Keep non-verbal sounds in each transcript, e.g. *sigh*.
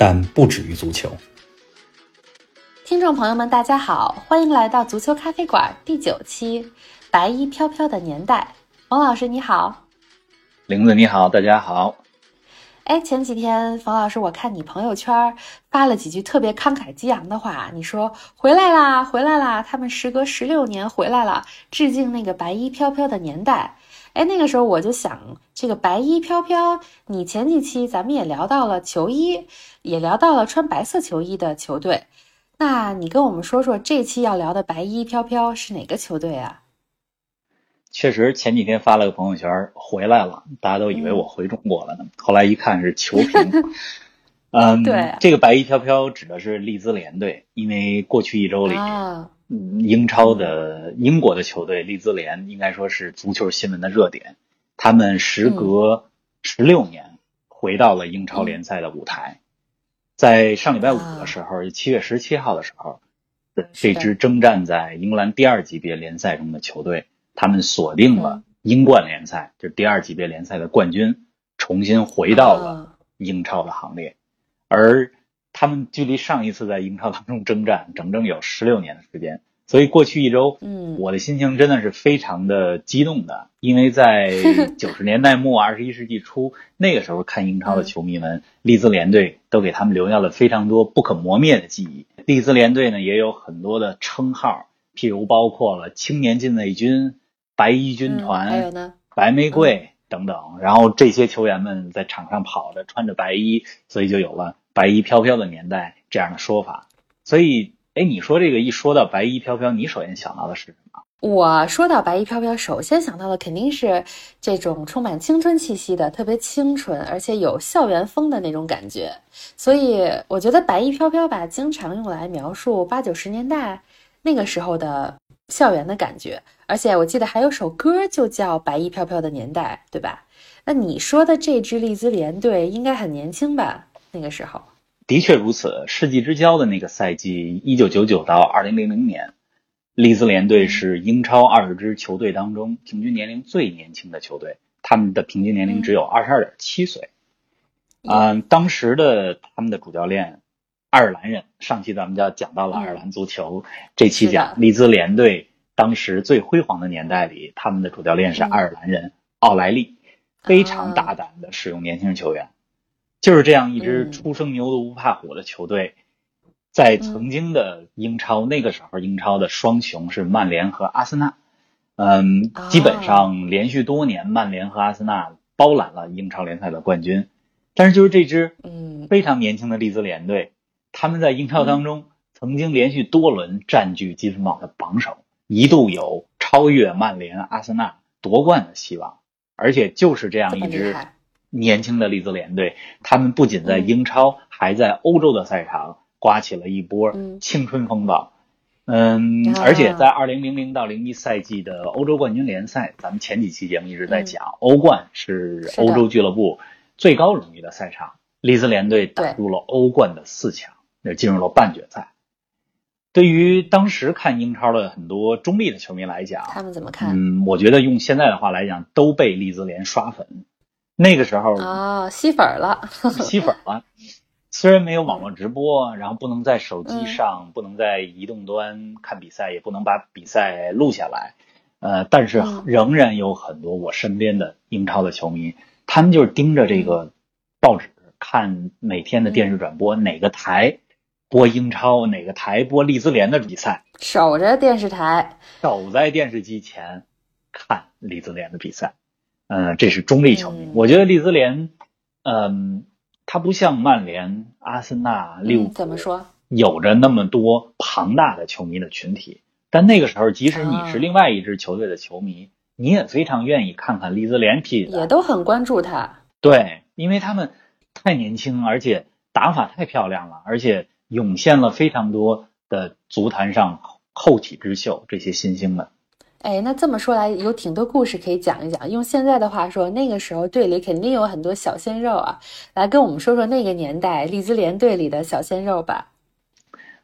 但不止于足球。听众朋友们，大家好，欢迎来到足球咖啡馆第九期《白衣飘飘的年代》。冯老师你好，玲子你好，大家好。哎，前几天冯老师，我看你朋友圈发了几句特别慷慨激昂的话，你说回来啦，回来啦，他们时隔十六年回来了，致敬那个白衣飘飘的年代。哎，那个时候我就想，这个白衣飘飘，你前几期咱们也聊到了球衣，也聊到了穿白色球衣的球队，那你跟我们说说，这期要聊的白衣飘飘是哪个球队啊？确实，前几天发了个朋友圈，回来了，大家都以为我回中国了呢。后来一看是球评，*laughs* 嗯，对，这个白衣飘飘指的是利兹联队，因为过去一周里。英超的英国的球队利兹联应该说是足球新闻的热点，他们时隔十六年回到了英超联赛的舞台，在上礼拜五的时候，七月十七号的时候，这支征战在英格兰第二级别联赛中的球队，他们锁定了英冠联赛，就是第二级别联赛的冠军，重新回到了英超的行列，而。他们距离上一次在英超当中征战，整整有十六年的时间。所以过去一周，嗯，我的心情真的是非常的激动的，*laughs* 因为在九十年代末、二十一世纪初那个时候看英超的球迷们，利兹联队都给他们留下了非常多不可磨灭的记忆。利兹联队呢也有很多的称号，譬如包括了青年禁卫军、白衣军团、还有呢白玫瑰等等。然后这些球员们在场上跑着，穿着白衣，所以就有了。白衣飘飘的年代这样的说法，所以，哎，你说这个一说到白衣飘飘，你首先想到的是什么？我说到白衣飘飘，首先想到的肯定是这种充满青春气息的、特别清纯而且有校园风的那种感觉。所以，我觉得白衣飘飘吧，经常用来描述八九十年代那个时候的校园的感觉。而且，我记得还有首歌就叫《白衣飘飘的年代》，对吧？那你说的这支利兹联队应该很年轻吧？那个时候，的确如此。世纪之交的那个赛季，一九九九到二零零零年，利兹联队是英超二十支球队当中平均年龄最年轻的球队，他们的平均年龄只有二十二点七岁。嗯，当时的他们的主教练爱尔兰人，上期咱们就讲到了爱尔兰足球，这期讲利兹联队当时最辉煌的年代里，他们的主教练是爱尔兰人奥莱利，非常大胆的使用年轻球员。就是这样一支初生牛犊不怕虎的球队，在曾经的英超那个时候，英超的双雄是曼联和阿森纳，嗯，基本上连续多年，曼联和阿森纳包揽了英超联赛的冠军。但是就是这支嗯非常年轻的利兹联队，他们在英超当中曾经连续多轮占据积分榜的榜首，一度有超越曼联、阿森纳夺冠的希望。而且就是这样一支。年轻的利兹联队，他们不仅在英超，还在欧洲的赛场刮起了一波青春风暴。嗯，而且在二零零零到零一赛季的欧洲冠军联赛，咱们前几期节目一直在讲，欧冠是欧洲俱乐部最高荣誉的赛场。利兹联队打入了欧冠的四强，那进入了半决赛。对于当时看英超的很多中立的球迷来讲，他们怎么看？嗯，我觉得用现在的话来讲，都被利兹联刷粉。那个时候啊，吸粉了，*laughs* 吸粉了。虽然没有网络直播，然后不能在手机上，不能在移动端看比赛，也不能把比赛录下来，呃，但是仍然有很多我身边的英超的球迷，他们就是盯着这个报纸看每天的电视转播，哪个台播英超，哪个台播利兹联的比赛，守着电视台，守在电视机前看利兹联的比赛。嗯，这是中立球迷。我觉得利兹联，嗯，它不像曼联、阿森纳、利物浦，怎么说，有着那么多庞大的球迷的群体。但那个时候，即使你是另外一支球队的球迷，你也非常愿意看看利兹联踢的，也都很关注他。对，因为他们太年轻，而且打法太漂亮了，而且涌现了非常多的足坛上后起之秀这些新星们。哎，那这么说来，有挺多故事可以讲一讲。用现在的话说，那个时候队里肯定有很多小鲜肉啊，来跟我们说说那个年代利兹联队里的小鲜肉吧。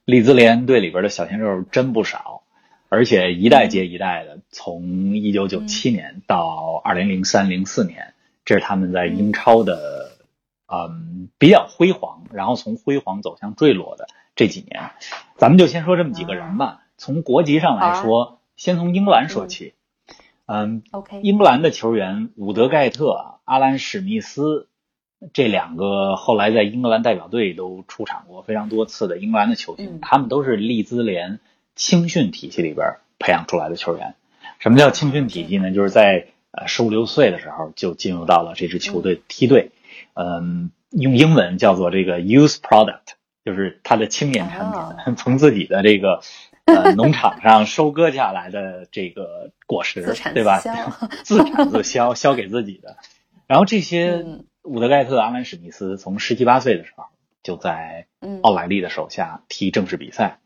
利兹联队里边的小鲜肉真不少，而且一代接一代的，从一九九七年到二零零三零四年，这是他们在英超的，嗯，比较辉煌，然后从辉煌走向坠落的这几年。咱们就先说这么几个人吧。从国籍上来说。先从英格兰说起，嗯，OK，英格兰的球员伍德盖特、阿兰史密斯这两个后来在英格兰代表队都出场过非常多次的英格兰的球星，他们都是利兹联青训体系里边培养出来的球员。什么叫青训体系呢？就是在呃十五六岁的时候就进入到了这支球队梯队，嗯，用英文叫做这个 youth product，就是他的青年产品，*laughs* 从自己的这个。呃，农场上收割下来的这个果实，对吧？*laughs* 自产自销，销给自己的。然后这些伍德盖特、阿兰史密斯从十七八岁的时候就在奥莱利的手下踢正式比赛。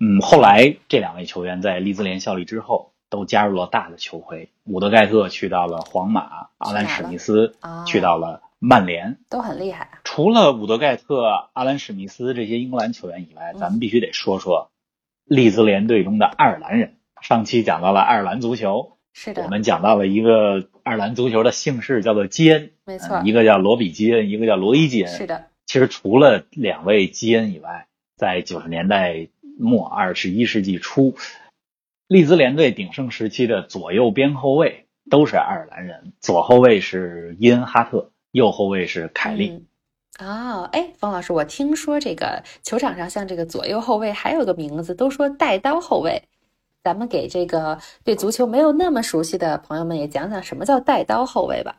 嗯，后来这两位球员在利兹联效力之后，都加入了大的球会。伍德盖特去到了皇马，阿兰史密斯去到了曼联，都很厉害。除了伍德盖特、阿兰史密斯这些英格兰球员以外，咱们必须得说说。利兹联队中的爱尔兰人，上期讲到了爱尔兰足球，是的，我们讲到了一个爱尔兰足球的姓氏叫做基恩，没错，一个叫罗比基恩，一个叫罗伊基恩，是的。其实除了两位基恩以外，在九十年代末二十一世纪初，利兹联队鼎盛时期的左右边后卫都是爱尔兰人，左后卫是伊恩哈特，右后卫是凯利。哦，哎，方老师，我听说这个球场上像这个左右后卫还有个名字，都说带刀后卫。咱们给这个对足球没有那么熟悉的朋友们也讲讲什么叫带刀后卫吧。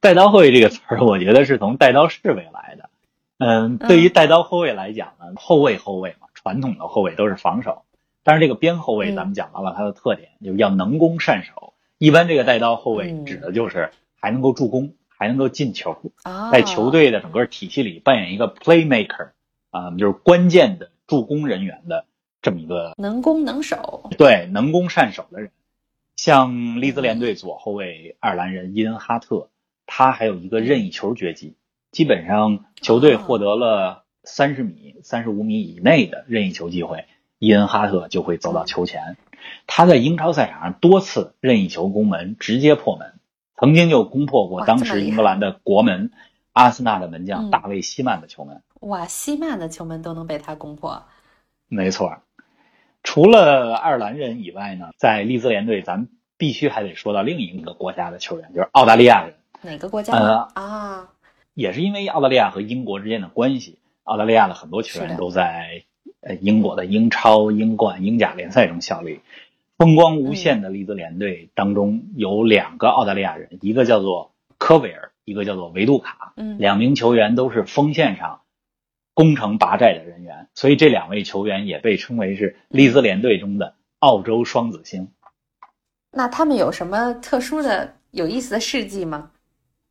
带刀后卫这个词儿，我觉得是从带刀侍卫来的。嗯，对于带刀后卫来讲呢，后卫后卫嘛，传统的后卫都是防守，但是这个边后卫咱们讲到了它的特点，就是要能攻善守。一般这个带刀后卫指的就是还能够助攻。还能够进球，在球队的整个体系里扮演一个 playmaker，啊，就是关键的助攻人员的这么一个能攻能守，对，能攻善守的人。像利兹联队左后卫爱尔兰人伊恩哈特，他还有一个任意球绝技，基本上球队获得了三十米、三十五米以内的任意球机会，伊恩哈特就会走到球前。他在英超赛场上多次任意球攻门，直接破门。曾经就攻破过当时英格兰的国门阿森纳的门将大卫希曼的球门。哇，希曼的球门都能被他攻破。没错，除了爱尔兰人以外呢，在利兹联队，咱们必须还得说到另一个国家的球员，就是澳大利亚人。哪个国家？呃啊，也是因为澳大利亚和英国之间的关系，澳大利亚的很多球员都在呃英国的英超、英冠、英甲联赛中效力。风光无限的利兹联队当中有两个澳大利亚人，一个叫做科维尔，一个叫做维杜卡。嗯，两名球员都是锋线上攻城拔寨的人员，所以这两位球员也被称为是利兹联队中的澳洲双子星。那他们有什么特殊的、有意思的事迹吗？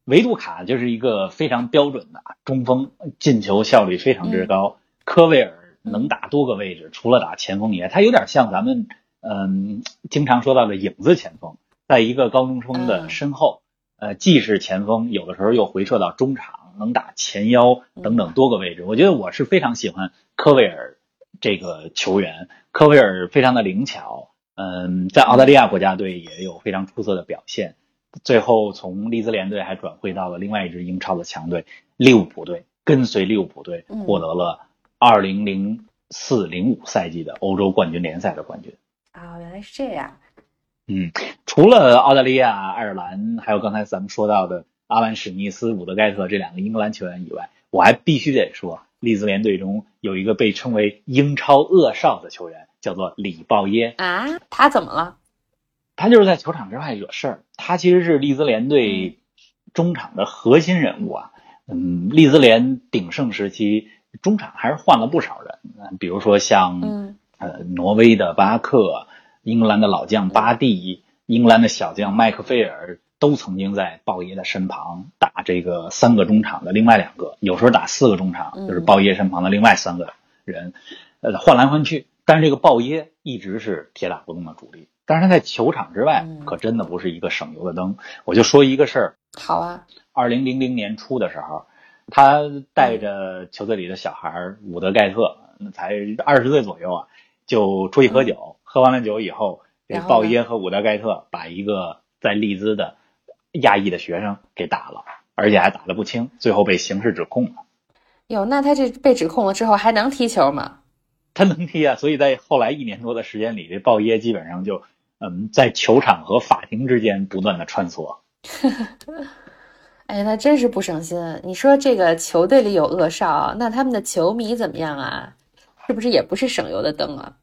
维杜卡就是一个非常标准的中锋，进球效率非常之高。科维尔能打多个位置，除了打前锋以外，他有点像咱们。嗯，经常说到的影子前锋，在一个高中锋的身后，呃，既是前锋，有的时候又回撤到中场，能打前腰等等多个位置。我觉得我是非常喜欢科威尔这个球员，科威尔非常的灵巧，嗯，在澳大利亚国家队也有非常出色的表现。最后从利兹联队还转会到了另外一支英超的强队利物浦队，跟随利物浦队获得了二零零四零五赛季的欧洲冠军联赛的冠军。啊，原来是这样。嗯，除了澳大利亚、爱尔兰，还有刚才咱们说到的阿兰史密斯、伍德盖特这两个英格兰球员以外，我还必须得说，利兹联队中有一个被称为英超恶少的球员，叫做里鲍耶。啊，他怎么了？他就是在球场之外惹事儿。他其实是利兹联队中场的核心人物啊。嗯，利兹联鼎盛时期，中场还是换了不少人。比如说像。呃，挪威的巴克，英格兰的老将巴蒂，英格兰的小将麦克菲尔都曾经在鲍耶的身旁打这个三个中场的另外两个，有时候打四个中场，嗯就是鲍耶身旁的另外三个人，呃，换来换去。但是这个鲍耶一直是铁打不动的主力，但是他在球场之外嗯可真的不是一个省油的灯。我就说一个事儿，好啊，二零零零年初的时候，他带着球队里的小孩儿伍德盖特，那才二十岁左右啊，就出去喝酒。喝完了酒以后，这鲍耶和伍德盖特把一个在利兹的亚裔的学生给打了，而且还打得不轻，最后被刑事指控了。哟，那他这被指控了之后还能踢球吗？他能踢啊，所以在后来一年多的时间里，这鲍耶基本上就嗯在球场和法庭之间不断的穿梭。*laughs* 哎，那真是不省心。你说这个球队里有恶少，那他们的球迷怎么样啊？是不是也不是省油的灯啊？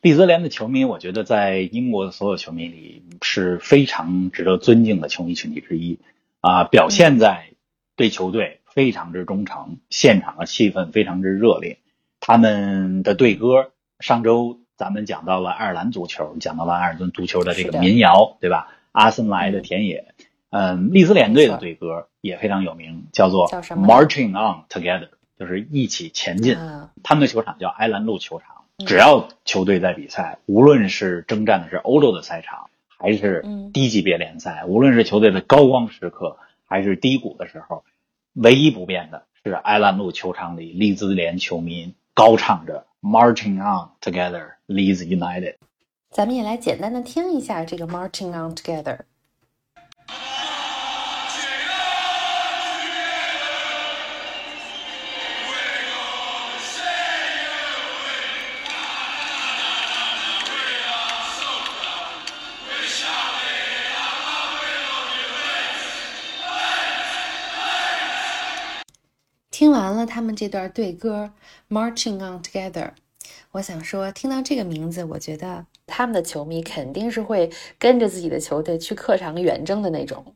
利兹联的球迷，我觉得在英国的所有球迷里是非常值得尊敬的球迷群体之一啊，表现在对球队非常之忠诚，现场的气氛非常之热烈。他们的队歌，上周咱们讲到了爱尔兰足球，讲到了爱尔兰足球的这个民谣，对吧？阿森莱的田野，嗯，利兹联队的队歌也非常有名，叫做 Marching On Together，就是一起前进。啊，他们的球场叫埃兰路球场。嗯只要球队在比赛，无论是征战的是欧洲的赛场，还是嗯低级别联赛，无论是球队的高光时刻，还是低谷的时候，唯一不变的是埃兰路球场里利兹联球迷高唱着 “Marching on together, Leeds United”。咱们也来简单的听一下这个 Marching On Together。他们这段对歌《Marching On Together》，我想说，听到这个名字，我觉得他们的球迷肯定是会跟着自己的球队去客场远征的那种。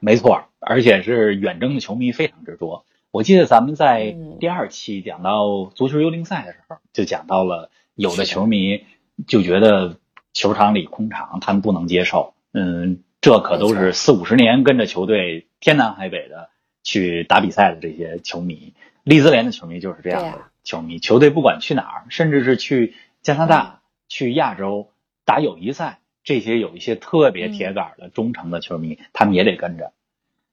没错，而且是远征的球迷非常之多。我记得咱们在嗯第二期讲到足球幽灵赛的时候，就讲到了有的球迷就觉得球场里空场他们不能接受。嗯，这可都是四五十年跟着球队天南海北的去打比赛的这些球迷。利兹联的球迷就是这样的球迷，球队不管去哪儿，甚至是去加拿大、去亚洲打友谊赛，这些有一些特别铁杆的忠诚的球迷，他们也得跟着。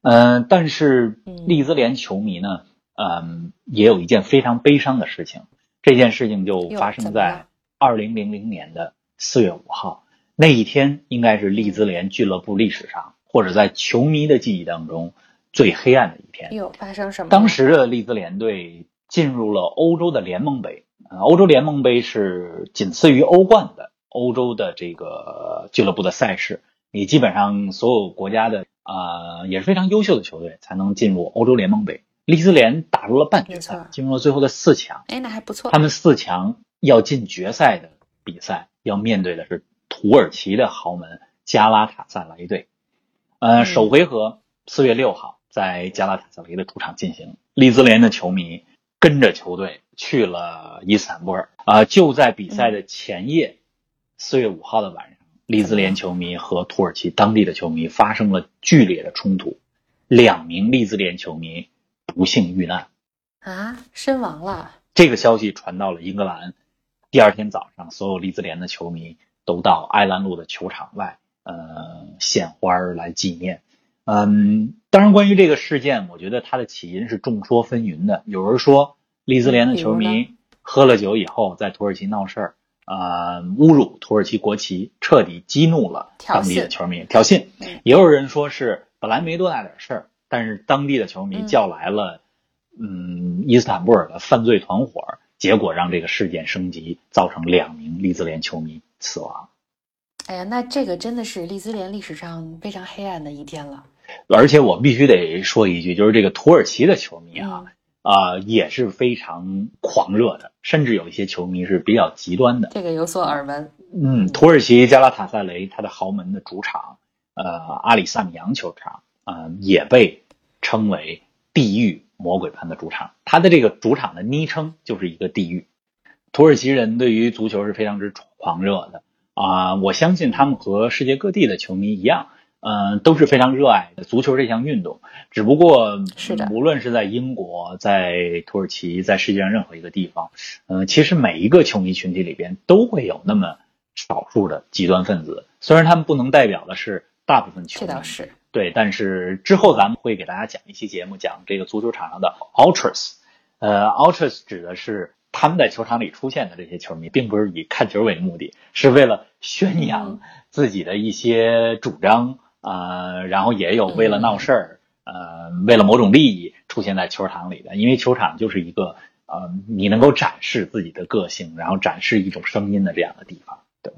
嗯、但是嗯利兹联球迷呢，嗯，也有一件非常悲伤的事情。这件事情就发生在二零零零年的四月五号，那一天应该是利兹联俱乐部历史上，或者在球迷的记忆当中最黑暗的一天。有，发生什么？当时的利兹联队进入了欧洲的联盟杯，呃，欧洲联盟杯是仅次于欧冠的欧洲的这个俱乐部的赛事。你基本上所有国家的啊、呃也是非常优秀的球队才能进入欧洲联盟杯。利兹联打入了半决赛，进入了最后的四强。哎，那还不错他。们四强要进决赛的比赛，要面对的是土耳其的豪门加拉塔萨雷队。呃，嗯首回合四月六号在加拉塔萨雷的主场进行。利兹联的球迷跟着球队去了伊斯坦布尔。啊、就在比赛的前夜，四、月五号的晚上，利兹联球迷和土耳其当地的球迷发生了剧烈的冲突，两名利兹联球迷不幸遇难。啊，身亡了。这个消息传到了英格兰，第二天早上，所有利兹联的球迷都到埃兰路的球场外，呃，献花儿来纪念。嗯，当然，关于这个事件，我觉得它的起因是众说纷纭的。有人说，利兹联的球迷喝了酒以后在土耳其闹事儿，呃，侮辱土耳其国旗，彻底激怒了当地的球迷，挑衅嗯。也有人说是本来没多大点事儿，但是当地的球迷嗯叫来了，嗯，伊斯坦布尔的犯罪团伙，结果让这个事件升级，造成两名利兹联球迷死亡。哎呀，那这个真的是利兹联历史上非常黑暗的一天了。而且我必须得说一句，就是这个土耳其的球迷啊，嗯啊、也是非常狂热的，甚至有一些球迷是比较极端的。这个有所耳闻。嗯，土耳其加拉塔萨雷他的豪门的主场，呃，阿里萨米扬球场，呃，也被称为地狱魔鬼般的主场。他的这个主场的昵称就是一个地狱。土耳其人对于足球是非常之狂热的，啊、我相信他们和世界各地的球迷一样，嗯、都是非常热爱足球这项运动。只不过，是的无论是在英国、在土耳其、在世界上任何一个地方，嗯、其实每一个球迷群体里边都会有那么少数的极端分子，虽然他们不能代表的是大部分球迷，这倒是。对，但是之后咱们会给大家讲一期节目，讲这个足球场上的 ultras。呃，ultras 指的是他们在球场里出现的这些球迷，并不是以看球为目的，是为了宣扬自己的一些主张啊、呃然后也有为了闹事儿，呃，为了某种利益出现在球场里的。因为球场就是一个呃，你能够展示自己的个性，然后展示一种声音的这样的地方。对，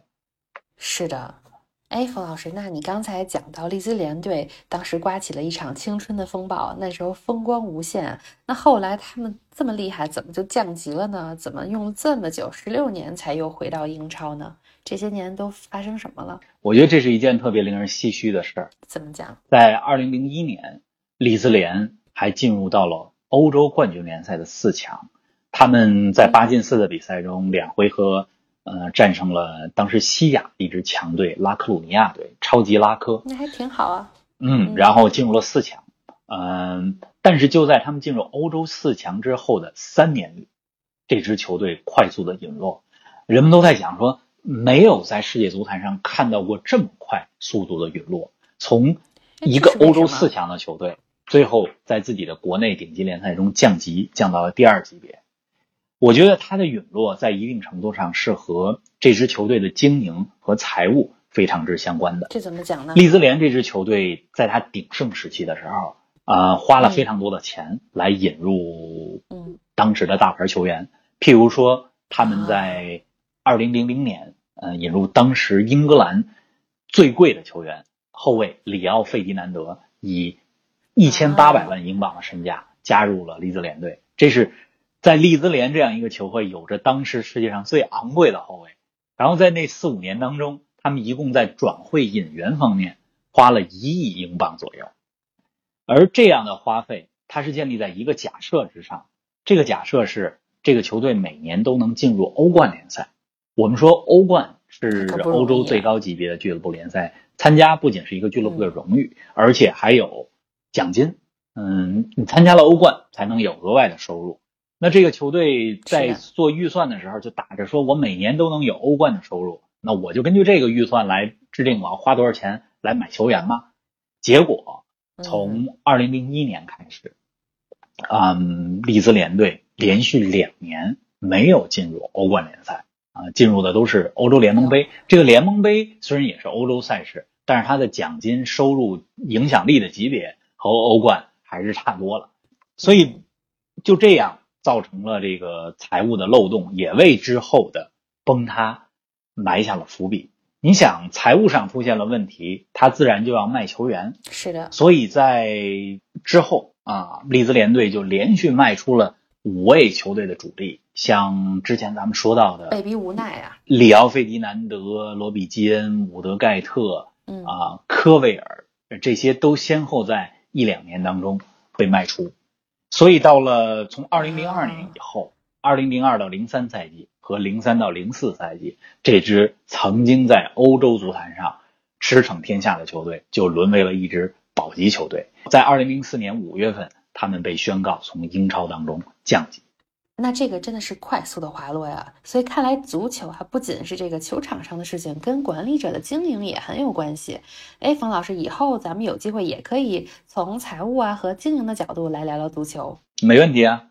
是的，哎，冯老师，那你刚才讲到利兹联队当时刮起了一场青春的风暴，那时候风光无限。那后来他们这么厉害，怎么就降级了呢？怎么用了这么久，十六年才又回到英超呢？这些年都发生什么了？我觉得这是一件特别令人唏嘘的事儿。怎么讲？在二零零一年，利兹联还进入到了欧洲冠军联赛的四强。他们在八进四的比赛中，两回合呃战胜了当时西亚一支强队拉科鲁尼亚队，超级拉科。那还挺好啊。嗯，然后进入了四强。嗯，但是就在他们进入欧洲四强之后的三年里，这支球队快速的陨落。人们都在讲说，没有在世界足坛上看到过这么快速度的陨落。从一个欧洲四强的球队，最后在自己的国内顶级联赛中降级，降到了第二级别。我觉得他的陨落在一定程度上是和这支球队的经营和财务非常之相关的。这怎么讲呢？利兹联这支球队在他鼎盛时期的时候，呃，花了非常多的钱来引入嗯当时的大牌球员，譬如说他们在二零零零年，呃，引入当时英格兰最贵的球员后卫里奥费迪南德，以一千八百万英镑的身价加入了利兹联队，这是在利兹联这样一个球会有着当时世界上最昂贵的后卫。然后在那四五年当中，他们一共在转会引援方面花了一亿英镑左右，而这样的花费，它是建立在一个假设之上。这个假设是这个球队每年都能进入欧冠联赛。我们说欧冠是欧洲最高级别的俱乐部联赛，参加不仅是一个俱乐部的荣誉，而且还有奖金。嗯，你参加了欧冠才能有额外的收入。那这个球队在做预算的时候就打着说，我每年都能有欧冠的收入，那我就根据这个预算来制定我要花多少钱来买球员嘛。结果嗯从二零零一年开始，嗯，利兹联队连续两年没有进入欧冠联赛啊，进入的都是欧洲联盟杯。这个联盟杯虽然也是欧洲赛事，但是它的奖金收入、影响力的级别和欧冠还是差多了，所以就这样造成了这个财务的漏洞，也为之后的崩塌埋下了伏笔。你想，财务上出现了问题，他自然就要卖球员，是的，所以在之后啊，利兹联队就连续卖出了五位球队的主力，像之前咱们说到的被逼无奈啊。里奥费迪南德、罗比基恩、伍德盖特嗯啊、科威尔，这些都先后在一两年当中被卖出。所以到了从二零零二年以后，二零零二到零三赛季和零三到零四赛季，这支曾经在欧洲足坛上驰骋天下的球队，就沦为了一支保级球队。在二零零四年五月份，他们被宣告从英超当中降级。那这个真的是快速的滑落呀，所以看来足球啊，不仅是这个球场上的事情，跟管理者的经营也很有关系。哎，冯老师，以后咱们有机会也可以从财务啊和经营的角度来聊聊足球。没问题啊，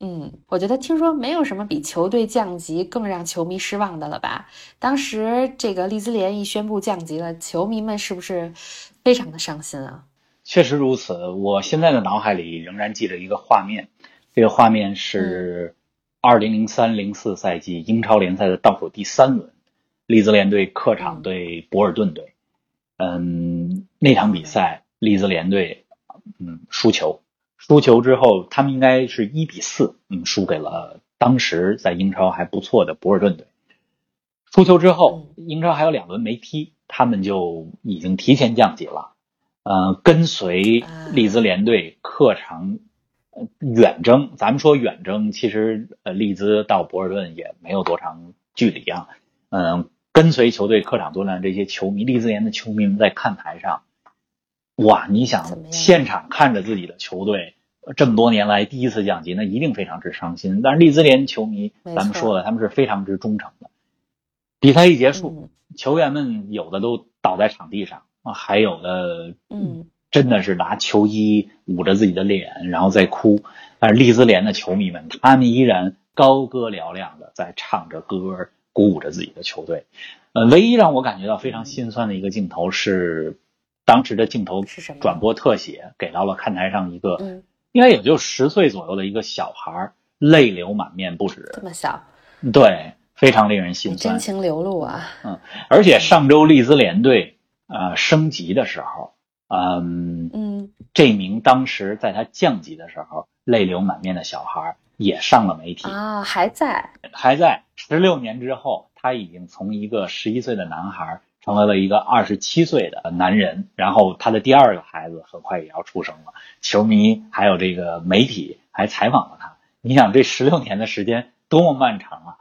嗯，我觉得听说没有什么比球队降级更让球迷失望的了吧？当时这个利兹联一宣布降级了，球迷们是不是非常的伤心啊？确实如此。我现在的脑海里仍然记着一个画面，这个画面是二零零三零四赛季英超联赛的倒数第三轮，利兹联队客场对博尔顿队。嗯，那场比赛利兹联队嗯输球，输球之后他们应该是一比四嗯输给了当时在英超还不错的博尔顿队。输球之后，英超还有两轮没踢，他们就已经提前降级了。呃，跟随利兹联队客场呃远征，咱们说远征，其实呃利兹到博尔顿也没有多长距离啊。嗯、跟随球队客场作战这些球迷，利兹联的球迷们在看台上，哇！你想现场看着自己的球队呃这么多年来第一次降级，那一定非常之伤心。但是利兹联球迷，咱们说了，他们是非常之忠诚的。比赛一结束，嗯球员们有的都倒在场地上啊，还有的嗯，真的是拿球衣捂着自己的脸，然后再哭。但是利兹联的球迷们，他们依然高歌嘹亮的在唱着歌，鼓舞着自己的球队。呃，唯一让我感觉到非常心酸的一个镜头是，当时的镜头转播特写给到了看台上一个嗯，应该也就十岁左右的一个小孩，泪流满面不止这，么小，对，非常令人心酸。真情流露啊！而且上周利兹联队呃升级的时候，嗯，嗯，这名当时在他降级的时候泪流满面的小孩也上了媒体，啊，还在，还在十六年之后，他已经从一个十一岁的男孩成为了一个二十七岁的男人，然后他的第二个孩子很快也要出生了。球迷还有这个媒体还采访了他，你想这十六年的时间多么漫长啊！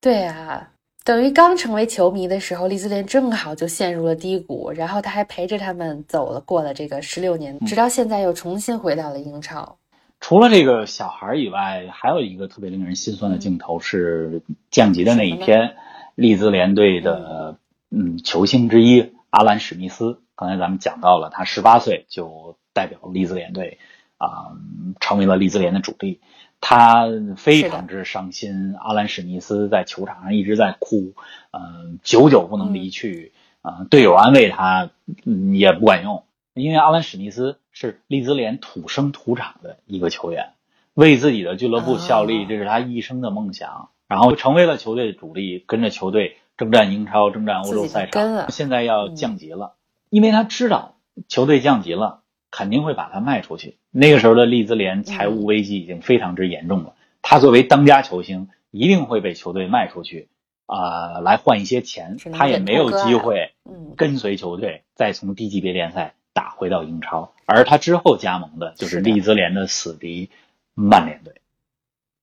对啊，等于刚成为球迷的时候，利兹联正好就陷入了低谷，然后他还陪着他们走了过了这个十六年，嗯直到现在又重新回到了英超。除了这个小孩以外，还有一个特别令人心酸的镜头是降级的那一天，利兹联队的嗯球星之一阿兰史密斯，刚才咱们讲到了，他十八岁就代表利兹联队啊、成为了利兹联的主力。他非常之伤心，阿兰史密斯在球场上一直在哭，嗯、久久不能离去，啊、队友安慰他、嗯也不管用，因为阿兰史密斯是利兹联土生土长的一个球员，为自己的俱乐部效力，哦这是他一生的梦想。然后成为了球队的主力，跟着球队征战英超、征战欧洲赛场。现在要降级了，因为他知道球队降级了，肯定会把它卖出去。那个时候的利兹联财务危机已经非常之严重了，他作为当家球星，一定会被球队卖出去，啊、来换一些钱他也没有机会嗯，跟随球队再从低级别联赛打回到英超，而他之后加盟的就是利兹联的死敌曼联队。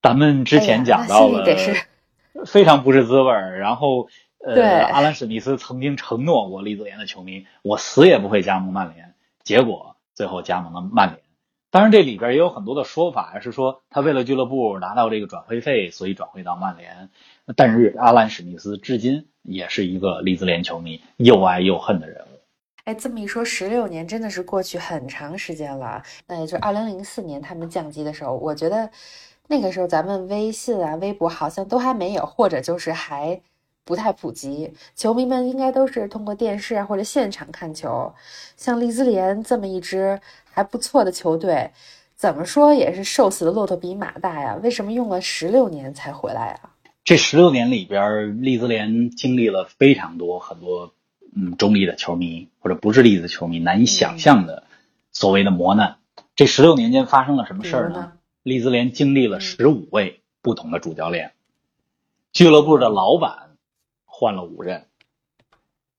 咱们之前讲到了，非常不是滋味儿。然后，呃，阿兰史密斯曾经承诺过利兹联的球迷，我死也不会加盟曼联。结果最后加盟了曼联。当然，这里边也有很多的说法，是说他为了俱乐部拿到这个转会费，所以转会到曼联。但是阿兰史密斯至今也是一个利兹联球迷，又爱又恨的人物。哎，这么一说，十六年真的是过去很长时间了。那也就是二零零四年他们降级的时候，我觉得那个时候咱们微信啊、微博好像都还没有，或者就是还不太普及。球迷们应该都是通过电视啊或者现场看球。像利兹联这么一支还不错的球队，怎么说也是瘦死的骆驼比马大呀？为什么用了十六年才回来啊？这十六年里边，利兹联经历了非常多很多嗯中立的球迷或者不是利兹球迷难以想象的所谓的磨难。这十六年间发生了什么事儿呢？利兹联经历了嗯十五位不同的主教练，俱乐部的老板换了五任，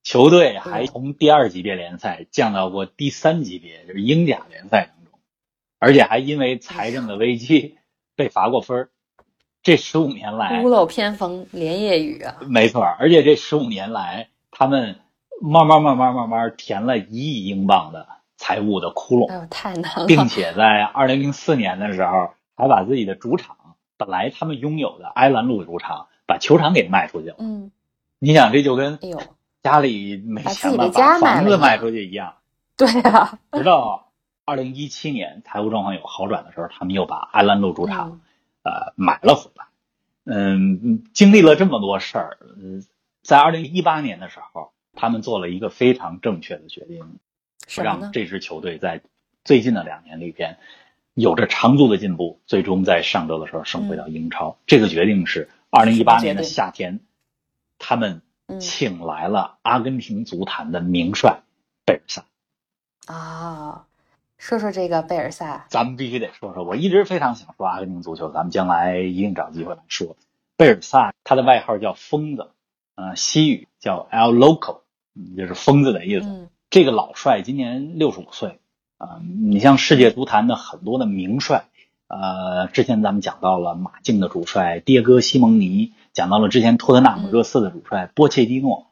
球队还从第二级别联赛降到过第三级别，就是英甲联赛当中，而且还因为财政的危机 *laughs* 被罚过分儿。这十五年来，屋漏偏逢连夜雨啊！没错，而且这十五年来，他们慢慢慢慢慢慢填了一亿英镑的财务的窟窿，哎呦，太难了。并且在二零零四年的时候，还把自己的主场，本来他们拥有的埃兰路主场，把球场给卖出去了。嗯，你想，这就跟哎呦，家里没钱了，把房子卖出去一样。对啊，直到二零一七年财务状况有好转的时候，他们又把安兰路主场、嗯呃买了回来。嗯，经历了这么多事儿，嗯，在二零一八年的时候，他们做了一个非常正确的决定？让这支球队在最近的两年里边有着长足的进步，最终在上周的时候升回到英超。这个决定是二零一八年的夏天，他们嗯请来了阿根廷足坛的名帅贝尔萨。啊，说说这个贝尔萨，咱们必须得说说，我一直非常想说阿根廷足球，咱们将来一定找机会来说。贝尔萨他的外号叫疯子，呃，西语叫 El Loco，嗯就是疯子的意思。嗯这个老帅今年六十五岁，啊、你像世界足坛的很多的名帅，呃，之前咱们讲到了马竞的主帅迭戈·西蒙尼，讲到了之前托特纳姆热刺的主帅波切蒂诺，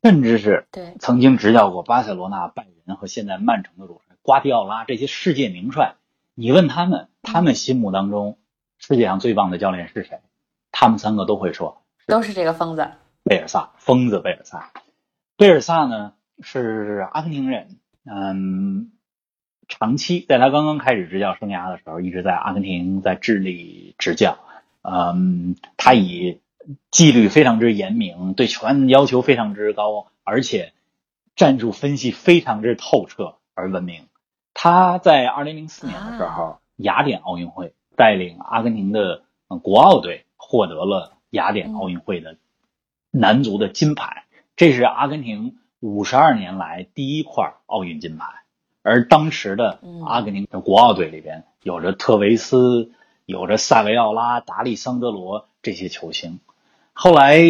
甚至是对曾经执教过巴塞罗那、拜仁和现在曼城的主帅瓜迪奥拉这些世界名帅，你问他们，他们心目当中世界上最棒的教练是谁？他们三个都会说都是这个疯子。贝尔萨，疯子贝尔萨。贝尔萨呢是阿根廷人，嗯，长期在他刚刚开始执教生涯的时候，一直在阿根廷在智利执教。嗯，他以纪律非常之严明，对球员的要求非常之高，而且战术分析非常之透彻而闻名。他在二零零四年的时候，雅典奥运会带领阿根廷的国奥队获得了雅典奥运会的男足的金牌，这是阿根廷五十二年来第一块奥运金牌。而当时的阿根廷的国奥队里边有着特维斯。有着萨维奥拉、达利桑德罗这些球星，后来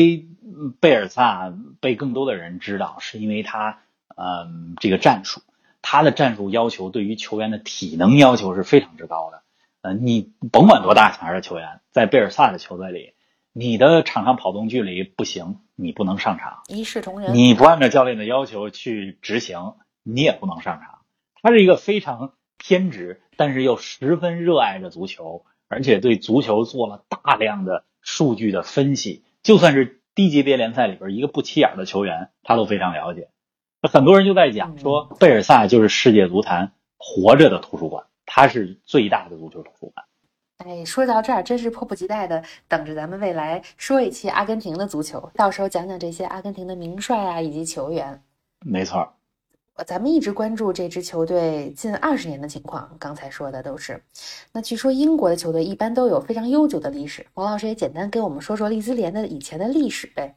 贝尔萨被更多的人知道，是因为他，嗯，这个战术，他的战术要求对于球员的体能要求是非常之高的。呃，你甭管多大牌的球员，在贝尔萨的球队里，你的场上跑动距离不行，你不能上场，一视同仁。你不按照教练的要求去执行，你也不能上场。他是一个非常偏执，但是又十分热爱着足球。而且对足球做了大量的数据的分析，就算是低级别联赛里边一个不起眼的球员，他都非常了解。很多人就在讲说，贝尔萨就是世界足坛活着的图书馆，他是最大的足球图书馆。哎，说到这儿，真是迫不及待的等着咱们未来说一期阿根廷的足球，到时候讲讲这些阿根廷的名帅啊以及球员。没错。咱们一直关注这支球队近二十年的情况，刚才说的都是。那据说英国的球队一般都有非常悠久的历史，王老师也简单给我们说说利兹联的以前的历史呗。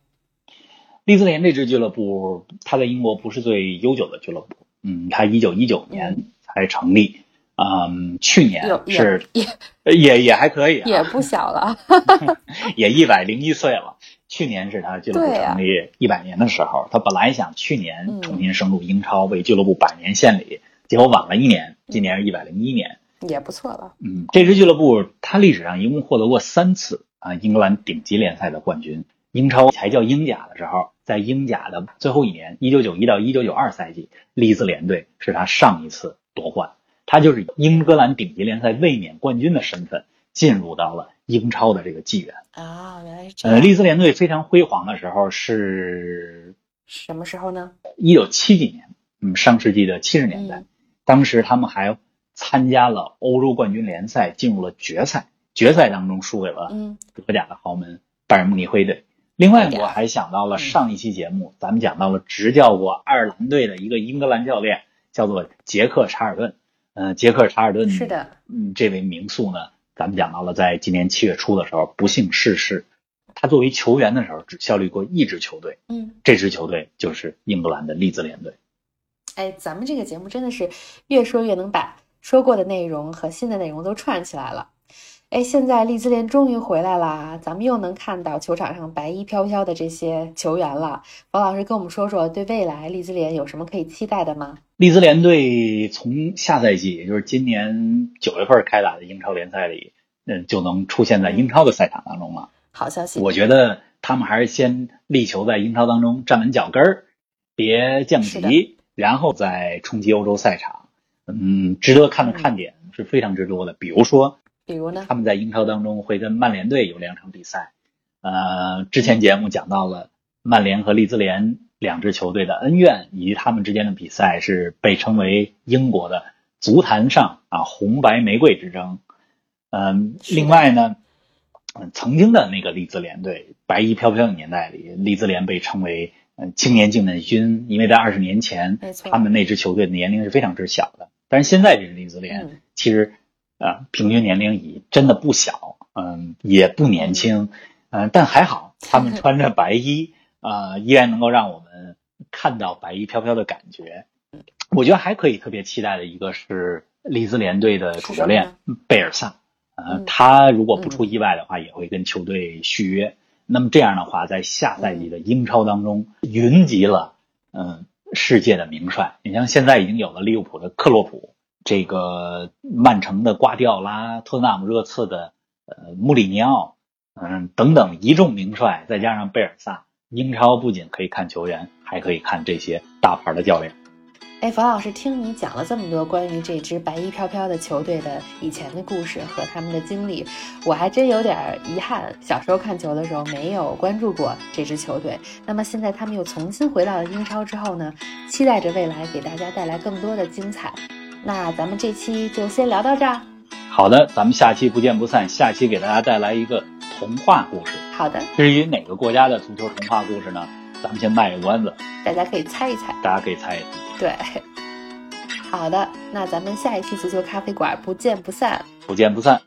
利兹联这支俱乐部，它在英国不是最悠久的俱乐部，嗯，它一九一九年才成立，嗯，去年是也也也还可以，也不小了，*laughs* 也一百零一岁了。去年是他俱乐部成立一百年的时候，他本来想去年重新升入英超，为俱乐部百年献礼，结果晚了一年，今年是一百零一年，也不错了。嗯，这支俱乐部它历史上一共获得过三次啊英格兰顶级联赛的冠军，英超还叫英甲的时候，在英甲的最后一年，一九九一到一九九二赛季，利兹联队是他上一次夺冠，他就是英格兰顶级联赛卫冕冠军的身份进入到了。英超的这个纪元啊，原来是这样。呃，利兹联队非常辉煌的时候是什么时候呢？一九七几年，嗯，上世纪的七十年代，当时他们还参加了欧洲冠军联赛，进入了决赛。决赛当中输给了德甲的豪门拜仁慕尼黑队。另外，我还想到了上一期节目，咱们讲到了执教过爱尔兰队的一个英格兰教练，叫做杰克查尔顿。嗯，杰克查尔顿是的，嗯，这位名宿呢。咱们讲到了，在今年七月初的时候不幸逝世。他作为球员的时候只效力过一支球队，嗯，这支球队就是英格兰的利兹联队。哎，咱们这个节目真的是越说越能把说过的内容和新的内容都串起来了。哎，现在利兹联终于回来了，咱们又能看到球场上白衣飘飘的这些球员了。王老师跟我们说说，对未来利兹联有什么可以期待的吗？利兹联队从下赛季，也就是今年九月份开打的英超联赛里，嗯，就能出现在英超的赛场当中了。好消息！我觉得他们还是先力求在英超当中站稳脚跟儿，别降级，然后再冲击欧洲赛场。嗯，值得看的看点是非常之多的，比如说。比如呢？他们在英超当中会跟曼联队有两场比赛。呃，之前节目讲到了曼联和利兹联两支球队的恩怨，以及他们之间的比赛是被称为英国的足坛上啊红白玫瑰之争。嗯，另外呢，曾经的那个利兹联队白衣飘飘的年代里，利兹联被称为嗯青年境内军，因为在二十年前，他们那支球队的年龄是非常之小的。但是现在这支利兹联其实。啊，平均年龄已真的不小，嗯，也不年轻，嗯，但还好，他们 *laughs* 穿着白衣，啊，依然能够让我们看到白衣飘飘的感觉。我觉得还可以特别期待的一个是利兹联队的主教练贝尔萨，呃，他如果不出意外的话，也会跟球队续约。那么这样的话，在下赛季的英超当中，云集了嗯世界的名帅。你像现在已经有了利物浦的克洛普。这个曼城的瓜迪奥拉，特纳姆热刺的呃穆里尼奥，嗯，等等一众名帅，再加上贝尔萨，英超不仅可以看球员，还可以看这些大牌的教练。哎，冯老师，听你讲了这么多关于这支白衣飘飘的球队的以前的故事和他们的经历，我还真有点遗憾，小时候看球的时候没有关注过这支球队。那么现在他们又重新回到了英超之后呢，期待着未来给大家带来更多的精彩。那咱们这期就先聊到这儿。好的，咱们下期不见不散。下期给大家带来一个童话故事。好的，至于哪个国家的足球童话故事呢？咱们先卖个关子，大家可以猜一猜。大家可以猜一猜。对，好的，那咱们下一期足球咖啡馆不见不散。不见不散。